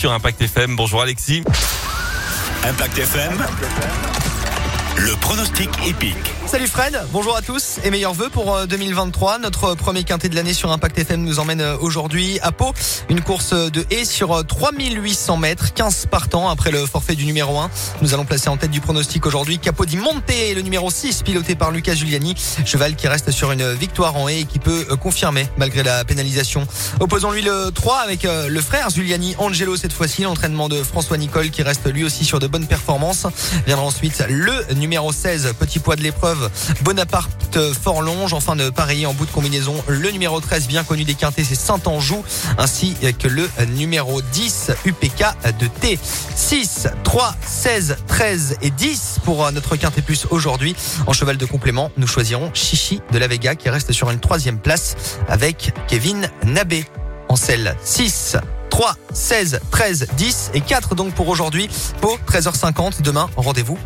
sur Impact FM. Bonjour Alexis. Impact FM. Le pronostic épique. Salut Fred, bonjour à tous et meilleurs vœux pour 2023. Notre premier quintet de l'année sur Impact FM nous emmène aujourd'hui à Pau. Une course de haie sur 3800 mètres, 15 partants après le forfait du numéro 1. Nous allons placer en tête du pronostic aujourd'hui Capodi Monte, le numéro 6 piloté par Lucas Giuliani. Cheval qui reste sur une victoire en haie et qui peut confirmer malgré la pénalisation. Opposons-lui le 3 avec le frère Giuliani Angelo cette fois-ci. L'entraînement de François Nicole qui reste lui aussi sur de bonnes performances. Viendra ensuite le numéro 16, petit poids de l'épreuve Bonaparte Forlonge. Enfin de pareil en bout de combinaison, le numéro 13 bien connu des quintés, c'est Saint-Anjou, ainsi que le numéro 10 UPK de T. 6, 3, 16, 13 et 10 pour notre quintet plus aujourd'hui. En cheval de complément, nous choisirons Chichi de la Vega qui reste sur une troisième place avec Kevin Nabé en selle 6. 3, 16, 13, 10 et 4 donc pour aujourd'hui. Pour 13h50 demain, rendez-vous